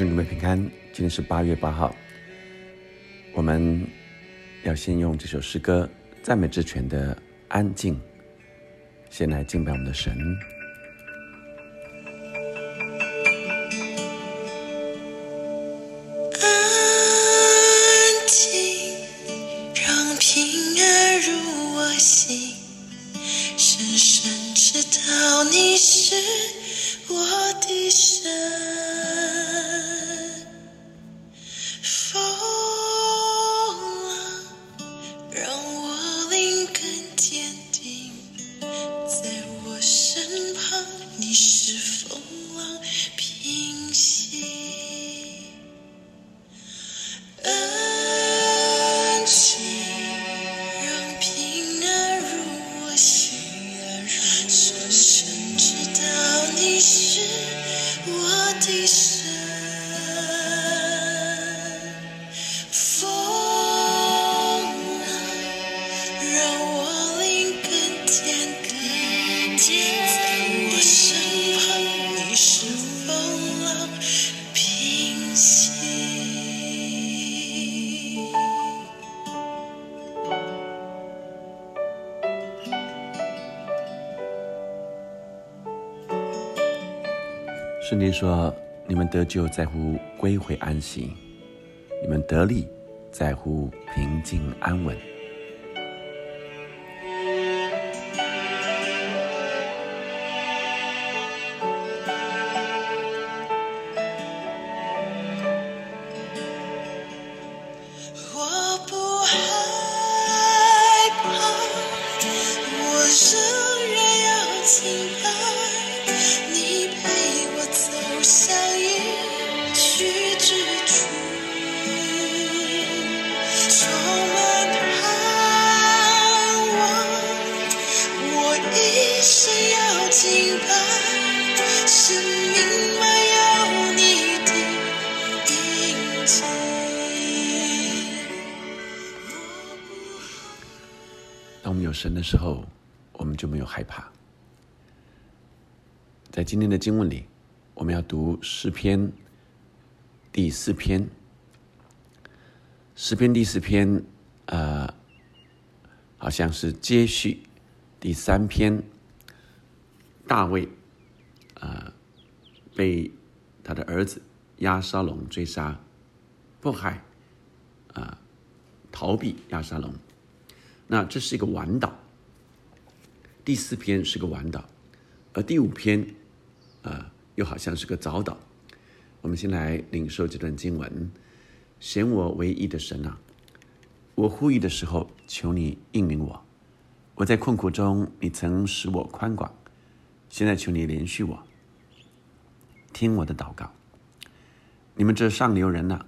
是你们平安。今天是八月八号，我们要先用这首诗歌《赞美之泉》的安静，先来敬拜我们的神。圣经说：“你们得救在乎归回安息，你们得力在乎平静安稳。”要敬拜，生命满有你。当我们有神的时候，我们就没有害怕。在今天的经文里，我们要读诗篇第四篇。诗篇第四篇，呃，好像是接续第三篇。大卫，呃，被他的儿子亚沙龙追杀、迫害，啊、逃避亚沙龙。那这是一个晚岛，第四篇是个晚岛，而第五篇，呃，又好像是个早岛。我们先来领受这段经文：显我唯一的神啊，我呼吁的时候，求你应允我。我在困苦中，你曾使我宽广，现在求你连续我，听我的祷告。你们这上流人呐、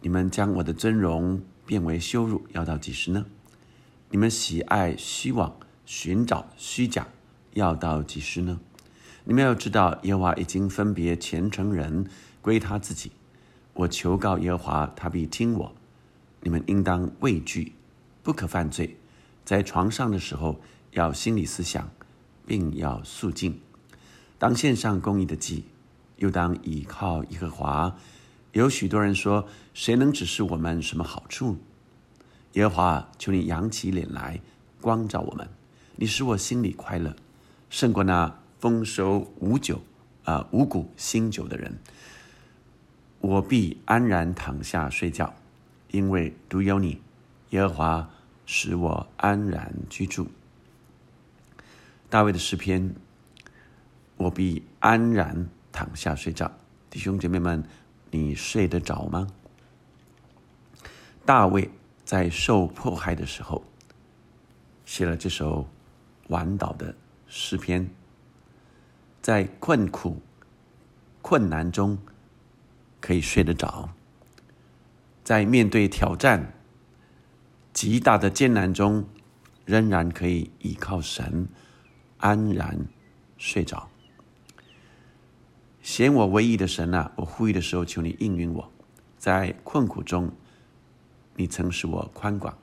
你们将我的尊荣变为羞辱，要到几时呢？你们喜爱虚妄，寻找虚假，要到几时呢？你们要知道，耶和华已经分别虔诚人归他自己。我求告耶和华，他必听我。你们应当畏惧，不可犯罪。在床上的时候，要心理思想，并要肃静。当献上公义的祭，又当倚靠耶和华。有许多人说：谁能指示我们什么好处？耶和华，求你扬起脸来，光照我们。你使我心里快乐，胜过那丰收无酒啊、五谷新酒的人。我必安然躺下睡觉，因为独有你，耶和华使我安然居住。大卫的诗篇，我必安然躺下睡觉。弟兄姐妹们，你睡得着吗？大卫在受迫害的时候，写了这首晚岛的诗篇，在困苦、困难中可以睡得着，在面对挑战、极大的艰难中，仍然可以依靠神，安然睡着。显我唯一的神啊！我呼吁的时候，求你应允我。在困苦中，你曾使我宽广，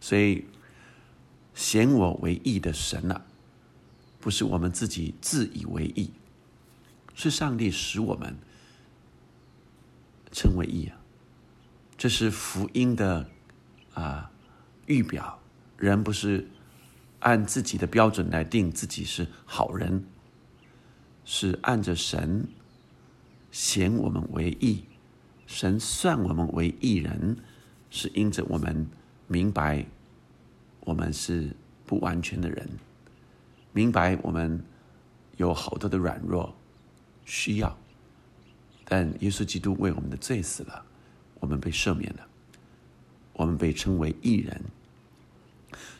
所以显我为义的神啊，不是我们自己自以为义，是上帝使我们称为义啊。这是福音的啊预表。人不是按自己的标准来定自己是好人，是按着神显我们为义，神算我们为义人，是因着我们明白我们是不完全的人，明白我们有好多的软弱需要，但耶稣基督为我们的罪死了。我们被赦免了，我们被称为义人，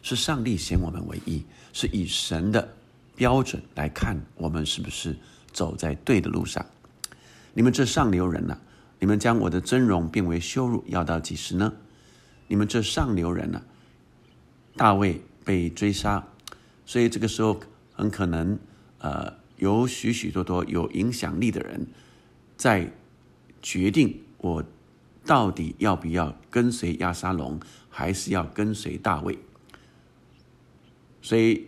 是上帝显我们为义，是以神的标准来看我们是不是走在对的路上。你们这上流人呐，你们将我的尊荣变为羞辱，要到几时呢？你们这上流人呐，大卫被追杀，所以这个时候很可能呃有许许多多有影响力的人在决定我。到底要不要跟随亚沙龙，还是要跟随大卫？所以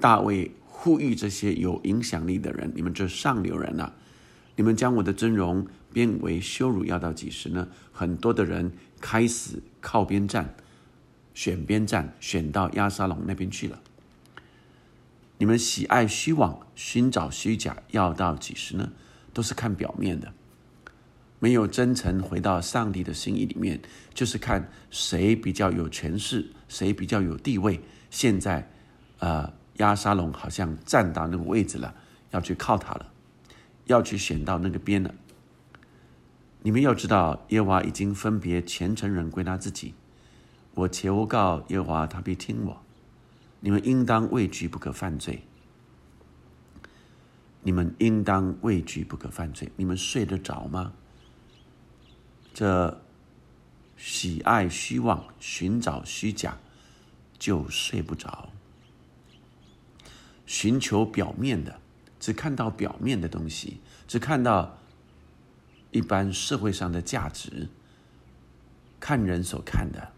大卫呼吁这些有影响力的人：“你们这上流人啊，你们将我的尊荣变为羞辱，要到几时呢？”很多的人开始靠边站，选边站，选到亚沙龙那边去了。你们喜爱虚妄，寻找虚假，要到几时呢？都是看表面的。没有真诚回到上帝的心意里面，就是看谁比较有权势，谁比较有地位。现在，呃，亚沙龙好像站到那个位置了，要去靠他了，要去选到那个边了。你们要知道，耶和华已经分别虔诚人归他自己。我求告耶和华，他必听我。你们应当畏惧，不可犯罪。你们应当畏惧，不可犯罪。你们睡得着吗？这喜爱虚妄，寻找虚假，就睡不着。寻求表面的，只看到表面的东西，只看到一般社会上的价值，看人所看的，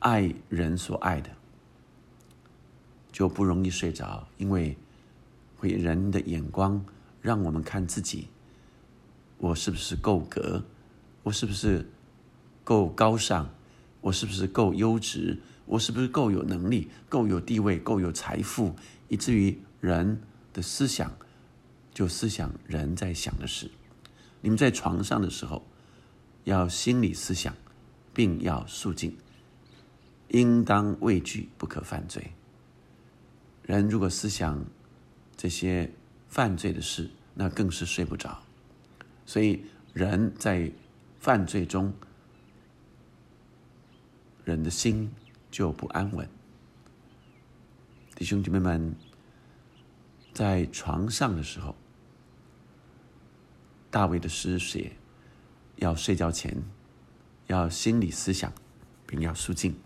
爱人所爱的，就不容易睡着，因为会人的眼光让我们看自己，我是不是够格？我是不是够高尚？我是不是够优质？我是不是够有能力、够有地位、够有财富，以至于人的思想就思想人在想的事？你们在床上的时候，要心理思想，并要肃静，应当畏惧，不可犯罪。人如果思想这些犯罪的事，那更是睡不着。所以人在。犯罪中，人的心就不安稳。弟兄姐妹们，在床上的时候，大卫的诗写：要睡觉前，要心理思想，并要肃静。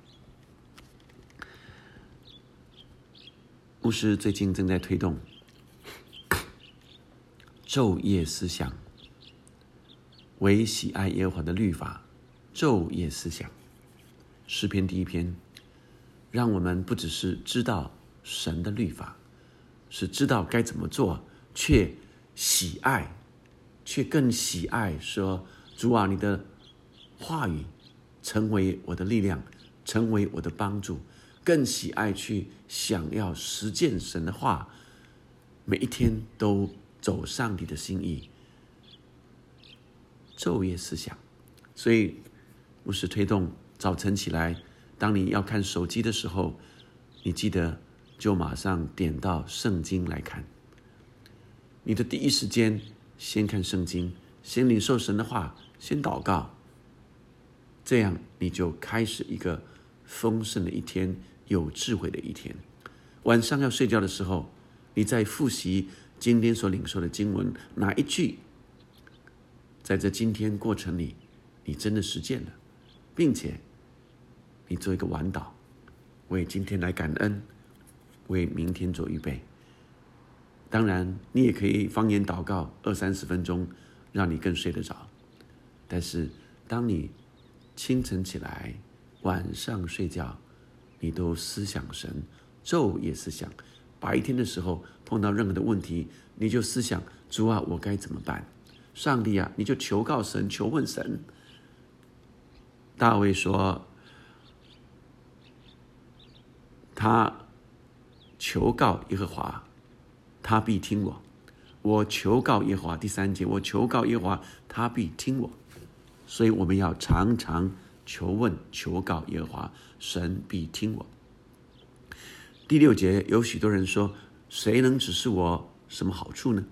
牧师最近正在推动 昼夜思想。唯喜爱耶和华的律法，昼夜思想。诗篇第一篇，让我们不只是知道神的律法，是知道该怎么做，却喜爱，却更喜爱说：主啊，你的话语成为我的力量，成为我的帮助，更喜爱去想要实践神的话，每一天都走上帝的心意。昼夜思想，所以牧师推动早晨起来，当你要看手机的时候，你记得就马上点到圣经来看。你的第一时间先看圣经，先领受神的话，先祷告，这样你就开始一个丰盛的一天，有智慧的一天。晚上要睡觉的时候，你在复习今天所领受的经文哪一句？在这今天过程里，你真的实践了，并且你做一个晚祷，为今天来感恩，为明天做预备。当然，你也可以方言祷告二三十分钟，让你更睡得着。但是，当你清晨起来、晚上睡觉，你都思想神，昼夜思想。白天的时候碰到任何的问题，你就思想主啊，我该怎么办？上帝啊，你就求告神，求问神。”大卫说：“他求告耶和华，他必听我。我求告耶和华。”第三节，我求告耶和华，他必听我。所以我们要常常求问、求告耶和华，神必听我。第六节，有许多人说：“谁能指示我什么好处呢？”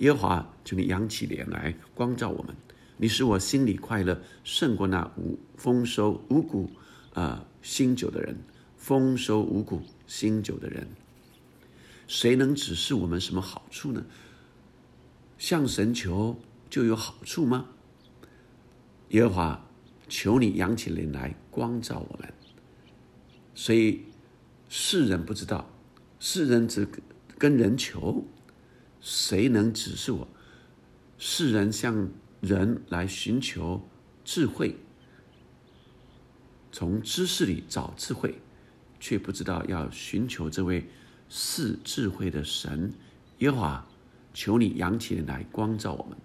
耶和华，求你扬起脸来，光照我们。你使我心里快乐，胜过那无丰收五谷啊新酒的人。丰收五谷新酒的人，谁能指示我们什么好处呢？向神求就有好处吗？耶和华，求你扬起脸来，光照我们。所以世人不知道，世人只跟人求，谁能指示我？世人向人来寻求智慧，从知识里找智慧，却不知道要寻求这位是智慧的神耶和华。求你扬起脸来，光照我们。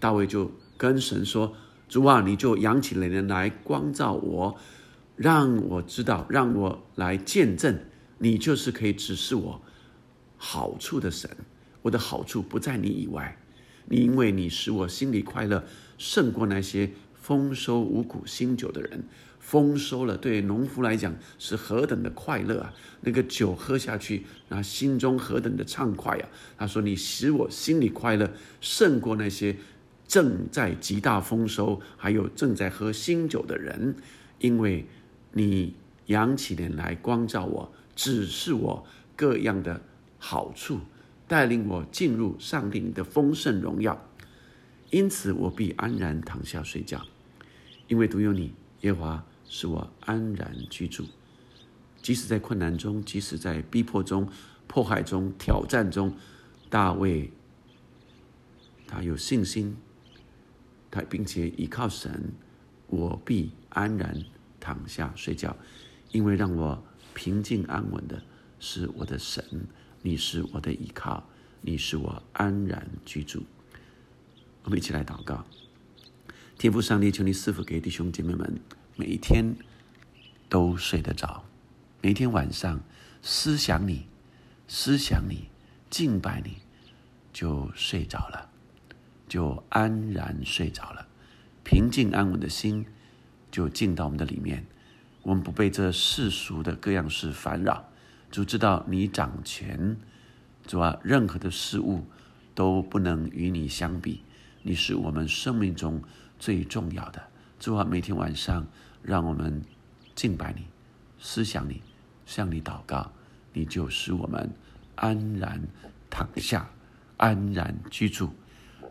大卫就跟神说：“主啊，你就扬起脸来，光照我，让我知道，让我来见证，你就是可以指示我好处的神。我的好处不在你以外。”你因为你使我心里快乐，胜过那些丰收五谷新酒的人。丰收了，对农夫来讲是何等的快乐啊！那个酒喝下去，那心中何等的畅快啊！他说：“你使我心里快乐，胜过那些正在极大丰收，还有正在喝新酒的人，因为你扬起脸来光照我，指示我各样的好处。”带领我进入上帝的丰盛荣耀，因此我必安然躺下睡觉，因为独有你耶和华使我安然居住。即使在困难中，即使在逼迫中、迫害中、挑战中，大卫他有信心，他并且依靠神，我必安然躺下睡觉，因为让我平静安稳的是我的神。你是我的依靠，你是我安然居住。我们一起来祷告，天父上帝，求你赐福给弟兄姐妹们，每一天都睡得着，每天晚上思想你，思想你，敬拜你，就睡着了，就安然睡着了，平静安稳的心就进到我们的里面，我们不被这世俗的各样事烦扰。就知道你掌权，主啊，任何的事物都不能与你相比。你是我们生命中最重要的。主啊，每天晚上让我们敬拜你，思想你，向你祷告，你就使我们安然躺下，安然居住。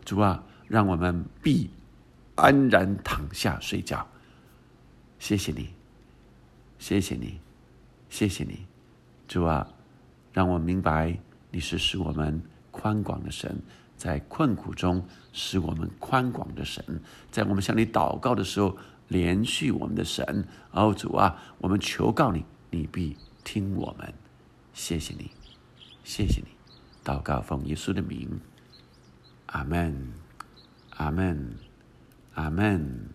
主啊，让我们必安然躺下睡觉。谢谢你，谢谢你，谢谢你。主啊，让我明白你是使我们宽广的神，在困苦中使我们宽广的神，在我们向你祷告的时候连续我们的神。奥，主啊，我们求告你，你必听我们。谢谢你，谢谢你。祷告奉耶稣的名，阿门，阿门，阿门。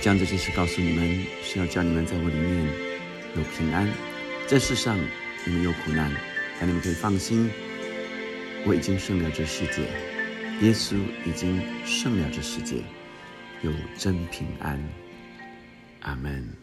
将这件事告诉你们，是要叫你们在我里面有平安。在世上你们有苦难，但你们可以放心，我已经胜了这世界。耶稣已经胜了这世界，有真平安。阿门。